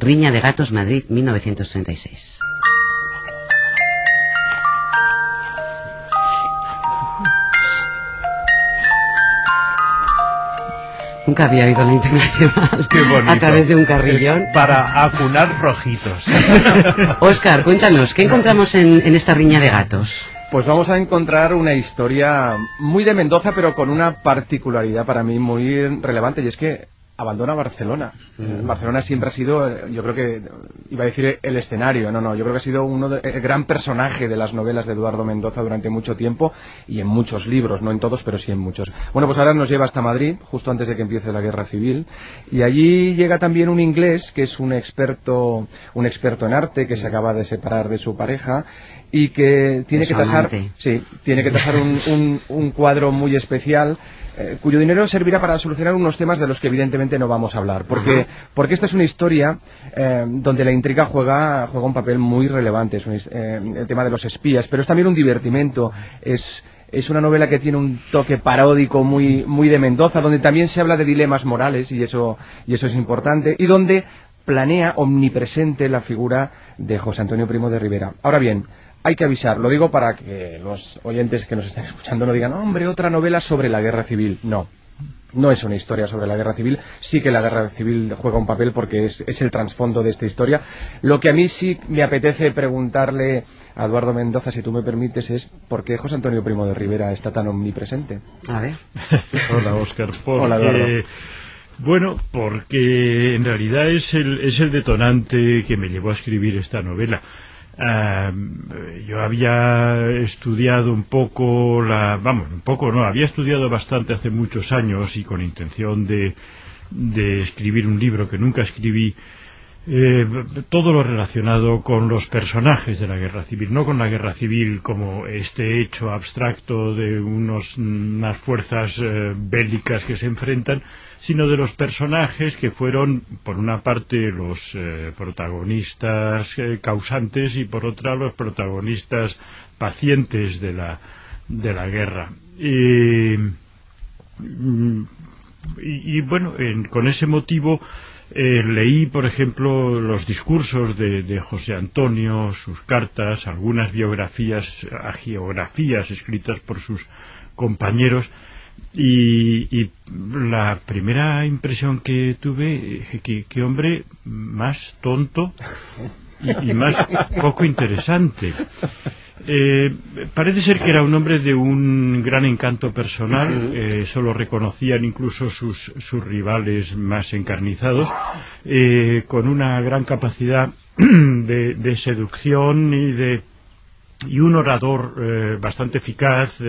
Riña de Gatos, Madrid, 1936. Nunca había oído la internacional a través de un carrillón. para acunar rojitos. Oscar, cuéntanos, ¿qué encontramos en, en esta riña de gatos? Pues vamos a encontrar una historia muy de Mendoza, pero con una particularidad para mí muy relevante, y es que abandona Barcelona. Mm. Barcelona siempre ha sido, eh, yo creo que, iba a decir el escenario, no, no, yo creo que ha sido uno de- el gran personaje de las novelas de Eduardo Mendoza durante mucho tiempo y en muchos libros, no en todos, pero sí en muchos. Bueno, pues ahora nos lleva hasta Madrid, justo antes de que empiece la guerra civil, y allí llega también un inglés que es un experto, un experto en arte que se acaba de separar de su pareja y que tiene que tasar, sí, tiene que tasar un, un- un cuadro muy especial eh, cuyo dinero servirá para solucionar unos temas de los que evidentemente no vamos a hablar, porque, porque esta es una historia eh, donde la intriga juega, juega un papel muy relevante, es un eh, el tema de los espías, pero es también un divertimento, es, es una novela que tiene un toque paródico muy, muy de Mendoza, donde también se habla de dilemas morales y eso, y eso es importante, y donde planea omnipresente la figura de José Antonio Primo de Rivera. Ahora bien, hay que avisar, lo digo para que los oyentes que nos estén escuchando no digan, hombre, otra novela sobre la guerra civil. No, no es una historia sobre la guerra civil, sí que la guerra civil juega un papel porque es, es el trasfondo de esta historia. Lo que a mí sí me apetece preguntarle a Eduardo Mendoza, si tú me permites, es por qué José Antonio Primo de Rivera está tan omnipresente. A ver. Hola, Oscar. Porque, Hola, Eduardo. Bueno, porque en realidad es el, es el detonante que me llevó a escribir esta novela. Ah, yo había estudiado un poco la, vamos, un poco no, había estudiado bastante hace muchos años y con intención de, de escribir un libro que nunca escribí, eh, todo lo relacionado con los personajes de la guerra civil, no con la guerra civil como este hecho abstracto de unos, unas fuerzas eh, bélicas que se enfrentan, sino de los personajes que fueron, por una parte, los eh, protagonistas causantes y por otra, los protagonistas pacientes de la, de la guerra. Y, mm, y, bueno, en- con ese motivo eh, leí, por ejemplo, los discursos de, José Antonio, sus cartas, algunas biografías, agiografías escritas por sus compañeros, y, la primera impresión que tuve, que, que hombre más tonto y más poco interesante. Eh, parece ser que era un hombre de un gran encanto personal, eh, eso lo reconocían incluso sus, sus rivales más encarnizados, eh, con una gran capacidad de, de seducción y de y un orador eh, bastante eficaz,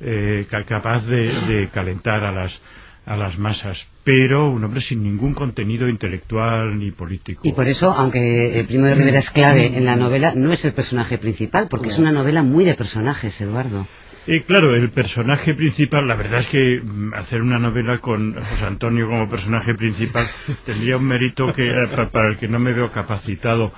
eh, ca- capaz de, de calentar a las a las masas, pero un hombre sin ningún contenido intelectual ni político. Y por eso, aunque el Primo de Rivera es clave en la novela, no es el personaje principal, porque es una novela muy de personajes, Eduardo. Eh, claro, el personaje principal, la verdad es que mm, hacer una novela con José Antonio como personaje principal tendría un mérito que eh, pa- para el que no me veo capacitado.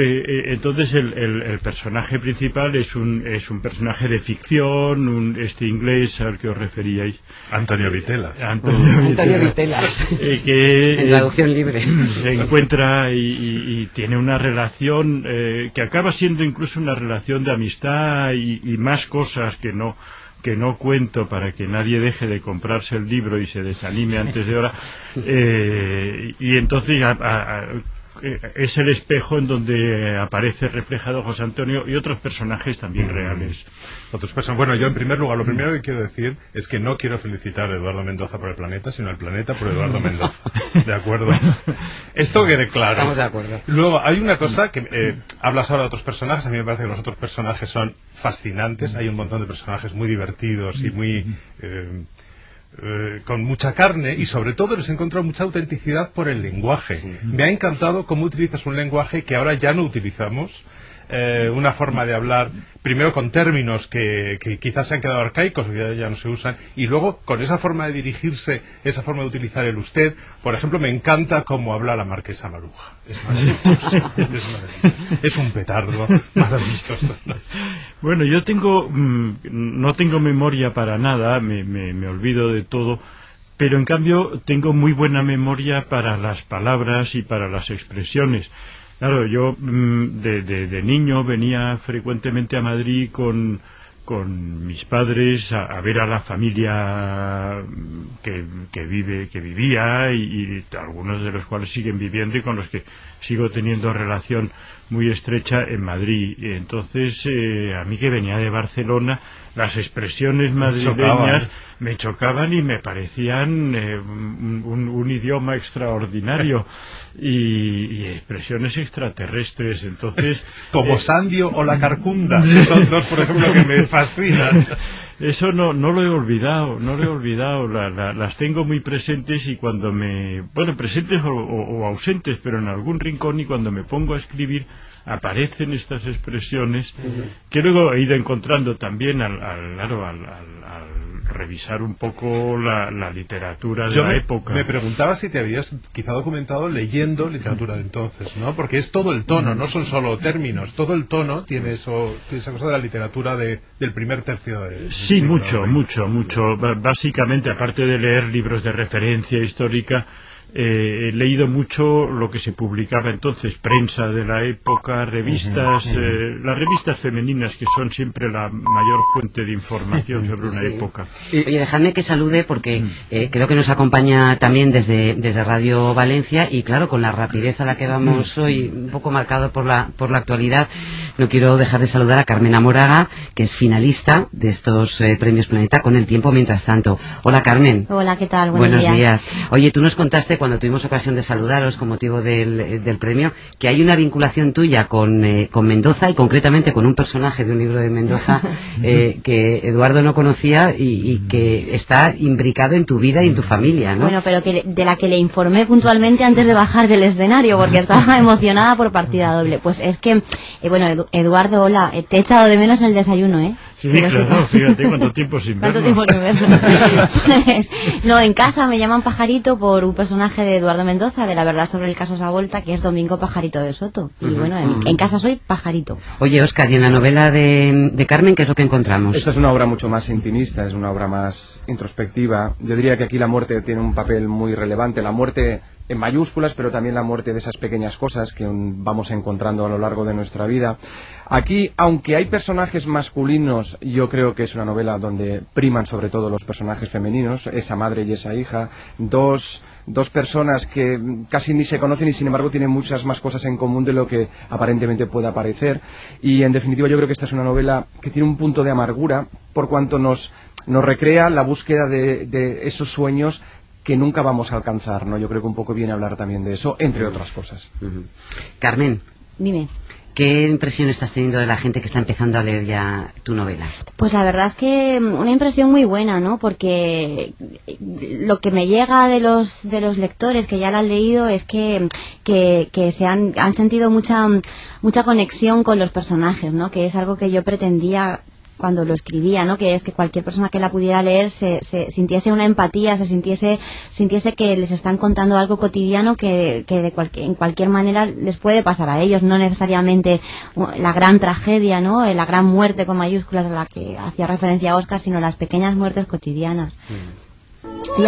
Eh, Entonces el, el- el personaje principal es un, es un personaje de ficción, un, este inglés al que os referíais. Antonio Vitela. Antonio, Antonio Vitela, eh, que En traducción libre. se encuentra y, y- y tiene una relación eh, que acaba siendo incluso una relación de amistad y, y más cosas que no que no cuento para que nadie deje de comprarse el libro y se desanime antes de hora Eh, y entonces a- a- a- eh, es el espejo en donde aparece reflejado José Antonio y otros personajes también reales. Otros personas. Bueno, yo en primer lugar, lo primero que quiero decir es que no quiero felicitar a Eduardo Mendoza por el planeta, sino al planeta por Eduardo Mendoza. ¿De acuerdo? Esto quede claro. Estamos de acuerdo. Luego, hay una cosa que eh, hablas ahora de otros personajes. A mí me parece que los otros personajes son fascinantes. Hay un montón de personajes muy divertidos y muy. eh, eh, con mucha carne y sobre todo les he encontrado mucha autenticidad por el lenguaje. Me ha encantado cómo utilizas un lenguaje que ahora ya no utilizamos, eh, una forma de hablar, primero con términos que, que quizás se han quedado arcaicos o que ya, no se usan, y luego con esa forma de dirigirse, esa forma de utilizar el usted. Por ejemplo, me encanta cómo habla la marquesa Maruja. Es maravilloso. es, maravilloso. Es un petardo maravilloso. Bueno, yo tengo, mm, no tengo memoria para nada, me, me- me olvido de todo, pero en cambio tengo muy buena memoria para las palabras y para las expresiones. Claro, yo mm, de, de, niño venía frecuentemente a Madrid con, con mis padres a, ver a la familia que, que vive que vivía y, algunos de los cuales siguen viviendo y con los que sigo teniendo relación muy estrecha en Madrid. Entonces, eh, a mí que venía de Barcelona, las expresiones madrileñas me chocaban y me parecían eh, un, idioma extraordinario y, expresiones extraterrestres. Entonces, como eh, Sandio o la Carcunda, son dos, por ejemplo, que me fascinan. Eso no, no lo he olvidado, no lo he olvidado. las tengo muy presentes y cuando me. Bueno, presentes o, ausentes, pero en algún rincón y cuando me pongo a escribir aparecen estas expresiones que luego he ido encontrando también al, al, al, revisar un poco la, literatura de la época. Me preguntaba si te habías quizá documentado leyendo literatura de entonces, ¿no? Porque es todo el tono, no son solo términos, todo el tono tiene eso, esa cosa de la literatura de, del primer tercio de. Sí, mucho, mucho, mucho. Básicamente, aparte de leer libros de referencia histórica, eh, he leído mucho lo que se publicaba entonces, prensa de la época, revistas, eh, las revistas femeninas que son siempre la mayor fuente de información sobre una época. Oye, dejadme que salude porque eh, creo que nos acompaña también desde, desde Radio Valencia y claro, con la rapidez a la que vamos hoy, un poco marcado por la, por la actualidad, no quiero dejar de saludar a Carmen Amoraga, que es finalista de estos premios Planeta con el tiempo mientras tanto. Hola Carmen. Hola, ¿qué tal? Buenos, días. Oye, tú nos contaste cuando tuvimos ocasión de saludaros con motivo del, del premio, que hay una vinculación tuya con, eh, con, Mendoza y concretamente con un personaje de un libro de Mendoza eh, que Eduardo no conocía y, que está imbricado en tu vida y en tu familia, ¿no? Bueno, pero que, de la que le informé puntualmente antes de bajar del escenario porque estaba emocionada por partida doble. Pues es que, eh, bueno, Eduardo, hola, te he echado de menos el desayuno, ¿eh? Sí, claro, fíjate cuánto tiempo sin verlo. ¿Cuánto tiempo sin verlo? pues, no, en casa me llaman Pajarito por un personaje de Eduardo Mendoza, de La Verdad sobre el caso Savolta, que es Domingo Pajarito de Soto. Y bueno, en, casa soy Pajarito. Oye, Oscar, ¿y en la novela de, de, Carmen qué es lo que encontramos? Esta es una obra mucho más intimista, es una obra más introspectiva. Yo diría que aquí la muerte tiene un papel muy relevante. La muerte en mayúsculas, pero también la muerte de esas pequeñas cosas que vamos encontrando a lo largo de nuestra vida. Aquí, aunque hay personajes masculinos, yo creo que es una novela donde priman sobre todo los personajes femeninos, esa madre y esa hija, dos, dos personas que casi ni se conocen y sin embargo tienen muchas más cosas en común de lo que aparentemente pueda parecer. Y en definitiva yo creo que esta es una novela que tiene un punto de amargura por cuanto nos nos recrea la búsqueda de, de, esos sueños que nunca vamos a alcanzar, ¿no? Yo creo que un poco viene a hablar también de eso, entre otras cosas. Carmen. Dime. ¿Qué impresión estás teniendo de la gente que está empezando a leer ya tu novela? Pues la verdad es que mm, una impresión muy buena, ¿no? Porque lo que me llega de los de los lectores que ya la han leído es que, que, que se han, han sentido mucha mucha conexión con los personajes, ¿no? Que es algo que yo pretendía cuando lo escribía, ¿no? Que es que cualquier persona que la pudiera leer se, sintiese una empatía, se sintiese, sintiese que les están contando algo cotidiano que, que de en cualquier manera les puede pasar a ellos, no necesariamente la gran tragedia, ¿no? La gran muerte con mayúsculas a la que hacía referencia Oscar, sino las pequeñas muertes cotidianas. Mm.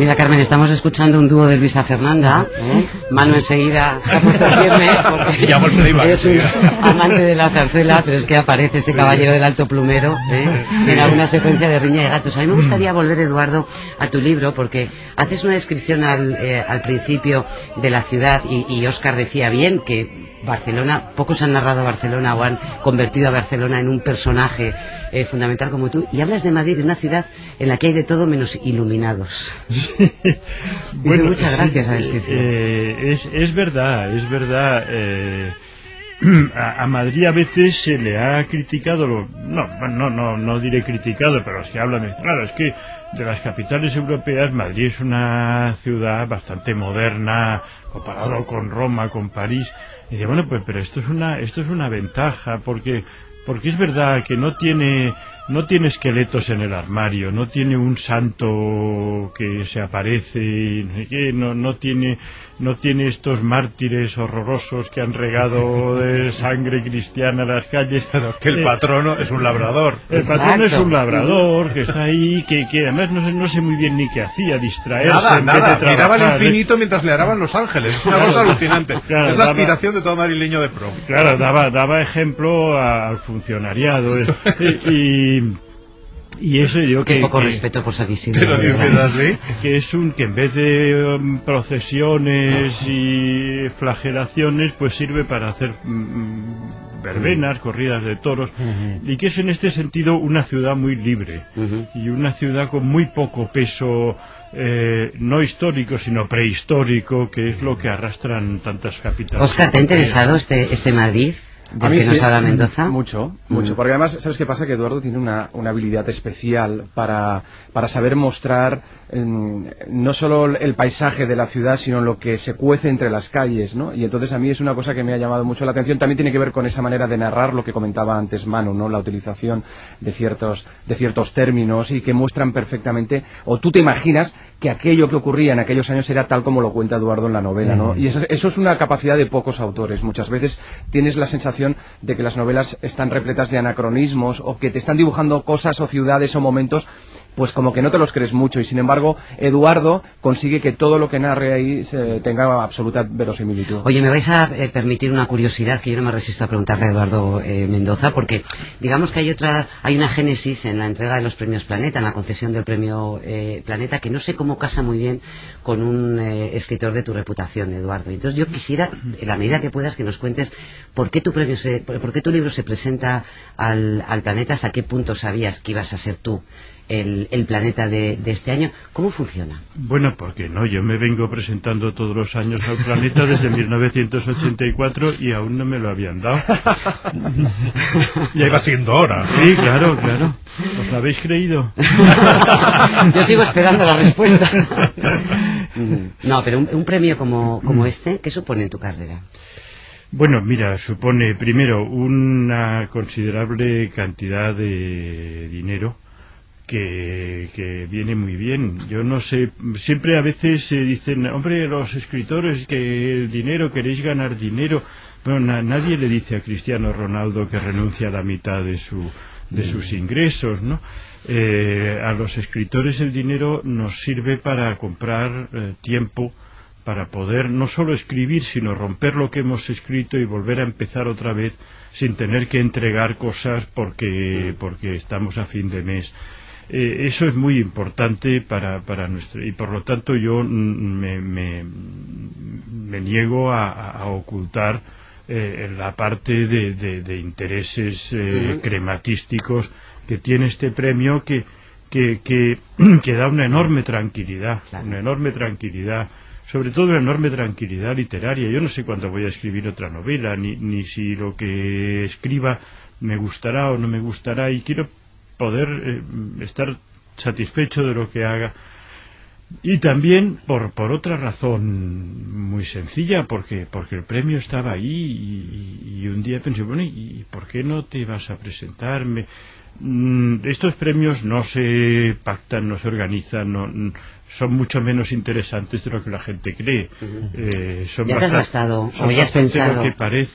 Mira, Carmen, estamos escuchando un dúo de Luisa Fernanda. ¿eh? Mano enseguida ha puesto firme porque es un amante de la zarzuela, pero es que aparece este caballero del alto plumero ¿eh? en alguna secuencia de Riña de Gatos. A mí me gustaría volver, Eduardo, a tu libro porque haces una descripción al, eh, al principio de la ciudad y, y Oscar decía bien que Barcelona, pocos han narrado Barcelona o han convertido a Barcelona en un personaje eh, fundamental como tú, y hablas de Madrid, de una ciudad en la que hay de todo menos iluminados. bueno, muchas gracias a eh, es, es verdad, es verdad. Eh, a, Madrid a veces se le ha criticado, no, no, no, no diré criticado, pero los que hablan claro, es que de las capitales europeas Madrid es una ciudad bastante moderna comparado con Roma, con París. Y dice, bueno, pues pero esto es una, esto es una ventaja porque porque es verdad que no tiene no tiene esqueletos en el armario, no tiene un santo que se aparece, no, no tiene no tiene estos mártires horrorosos que han regado de sangre cristiana las calles. que el patrono es un labrador. El patrono es un labrador que está ahí, que, que además no sé, no sé muy bien ni qué hacía, distraerse. Nada, nada, miraba al infinito mientras le araban los ángeles. Es una cosa alucinante. es la aspiración de todo madrileño de pro. Claro, daba, daba ejemplo al funcionariado. y y eso yo que... poco que, respeto por Que es un que en vez de um, procesiones y flagelaciones, pues sirve para hacer mm, mm, verbenas, corridas de toros, y que es en este sentido una ciudad muy libre y una ciudad con muy poco peso eh, no histórico, sino prehistórico, que es lo que arrastran tantas capitales. Oscar, ¿te ha interesado este, este Madrid? A mí sí, Mendoza? Mucho, mucho. Mm. Porque además, ¿sabes qué pasa? Que Eduardo tiene una, una habilidad especial para, para saber mostrar no solo el paisaje de la ciudad, sino lo que se cuece entre las calles, ¿no? Y entonces a mí es una cosa que me ha llamado mucho la atención. También tiene que ver con esa manera de narrar lo que comentaba antes Manu, ¿no? La utilización de ciertos, de ciertos términos y que muestran perfectamente, o tú te imaginas que aquello que ocurría en aquellos años era tal como lo cuenta Eduardo en la novela, ¿no? Y eso, eso es una capacidad de pocos autores. Muchas veces tienes la sensación de que las novelas están repletas de anacronismos o que te están dibujando cosas o ciudades o momentos pues como que no te los crees mucho y sin embargo Eduardo consigue que todo lo que narre ahí tenga absoluta verosimilitud. Oye, me vais a eh, permitir una curiosidad que yo no me resisto a preguntarle a Eduardo eh, Mendoza porque digamos que hay otra hay una génesis en la entrega de los premios Planeta, en la concesión del premio eh, Planeta que no sé cómo casa muy bien con un escritor de tu reputación, Eduardo. Entonces yo quisiera, en la medida que puedas, que nos cuentes por qué tu premio se, por qué tu libro se presenta al, al planeta, hasta qué punto sabías que ibas a ser tú el, planeta de, este año. ¿Cómo funciona? Bueno, porque no, yo me vengo presentando todos los años al planeta desde 1984 y aún no me lo habían dado. ya iba siendo hora. Sí, claro, claro. ¿Os lo habéis creído? yo sigo esperando la respuesta. no, pero un, premio como, como este, ¿qué supone en tu carrera? Bueno, mira, supone primero una considerable cantidad de dinero que, viene muy bien. Yo no sé, siempre a veces se dicen, hombre, los escritores que el dinero, queréis ganar dinero. Bueno, nadie le dice a Cristiano Ronaldo que renuncia a la mitad de, su, de sus mm. ingresos, ¿no? Eh, a los escritores el dinero nos sirve para comprar eh, tiempo, para poder no solo escribir, sino romper lo que hemos escrito y volver a empezar otra vez sin tener que entregar cosas porque, porque estamos a fin de mes. Eh, eso es muy importante para, para nuestro y por lo tanto yo me, me, niego a, ocultar eh, la parte de, de, intereses eh, crematísticos que tiene este premio que, que, que, da una enorme tranquilidad, una enorme tranquilidad sobre todo una enorme tranquilidad literaria. Yo no sé cuándo voy a escribir otra novela, ni, ni si lo que escriba me gustará o no me gustará, y quiero poder eh, estar satisfecho de lo que haga. Y también por, por otra razón muy sencilla, porque, porque el premio estaba ahí y, un día pensé, bueno, ¿y por qué no te vas a presentarme? Mm, estos premios no se pactan, no se organizan, no, son mucho menos interesantes de lo que la gente cree. Eh, ¿Ya te has gastado, o ya has pensado,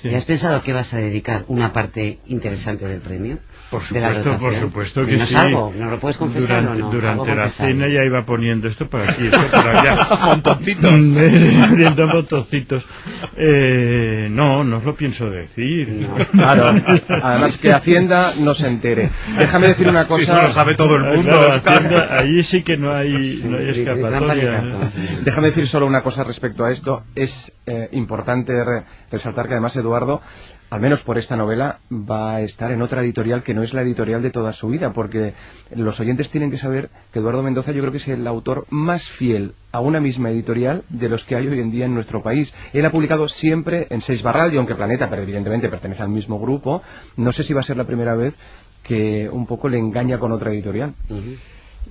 ¿ya has pensado que vas a dedicar una parte interesante del premio? Por supuesto, por supuesto que no sí. Algo, ¿No lo puedes confesar durante, o no? Durante la cena ya iba poniendo esto por aquí, esto por allá. montoncitos. Viendo montoncitos. Eh, no, no os lo pienso decir. Claro, además que Hacienda no se entere. Déjame decir una cosa. eso lo sabe todo el mundo. Hacienda, ahí sí que no hay, no hay escapatoria. Déjame decir solo una cosa respecto a esto. Es eh, importante resaltar que además Eduardo al menos por esta novela, va a estar en otra editorial que no es la editorial de toda su vida, porque los oyentes tienen que saber que Eduardo Mendoza yo creo que es el autor más fiel a una misma editorial de los que hay hoy en día en nuestro país. Él ha publicado siempre en Seis Barral, y aunque Planeta, pero evidentemente pertenece al mismo grupo, no sé si va a ser la primera vez que un poco le engaña con otra editorial.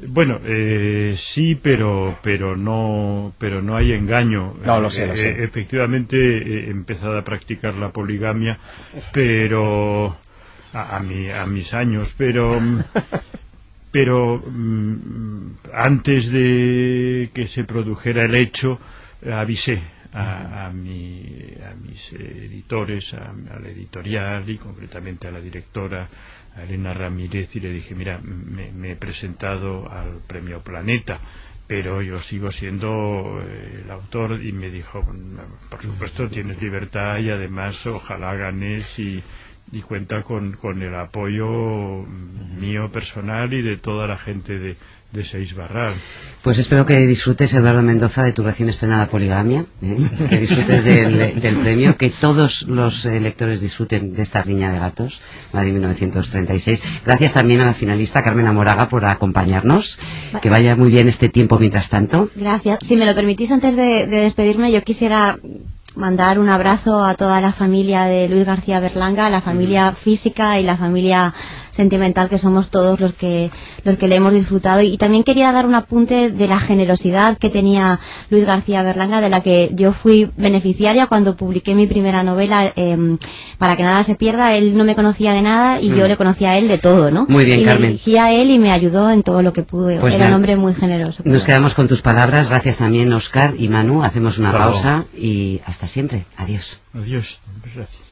Bueno, eh, sí, pero pero no pero no hay engaño. No, lo sé, lo sé. Eh, efectivamente he empezado a practicar la poligamia, pero a, a mis años, pero pero mm, antes de que se produjera el hecho avisé a, a, mi, a mis editores, a, la editorial y concretamente a la directora Elena Ramírez y le dije, mira, me, he presentado al premio Planeta, pero yo sigo siendo eh, el autor y me dijo, por supuesto tienes libertad y además ojalá ganes y y cuenta con, con el apoyo mío personal y de toda la gente de, de Seis Barral. Pues espero que disfrutes, Eduardo Mendoza, de tu recién estrenada Poligamia, ¿eh? que disfrutes del, del, premio, que todos los lectores disfruten de esta riña de gatos, la de 1936. Gracias también a la finalista Carmen Amoraga por acompañarnos. Que vaya muy bien este tiempo mientras tanto. Gracias. Si me lo permitís, antes de, de despedirme, yo quisiera mandar un abrazo a toda la familia de Luis García Berlanga, la familia física y la familia sentimental que somos todos los que los que le hemos disfrutado. Y también quería dar un apunte de la generosidad que tenía Luis García Berlanga de la que yo fui beneficiaria cuando publiqué mi primera novela em, para que nada se pierda. Él no me conocía de nada y yo mm. le conocía a él de todo no muy bien y Carmen. me dirigí a él y me ayudó en todo lo que pude. Pues era un hombre muy generoso nos quedamos con tus palabras. Gracias también Oscar y Manu. Hacemos una pausa y hasta siempre. Adiós. Adiós gracias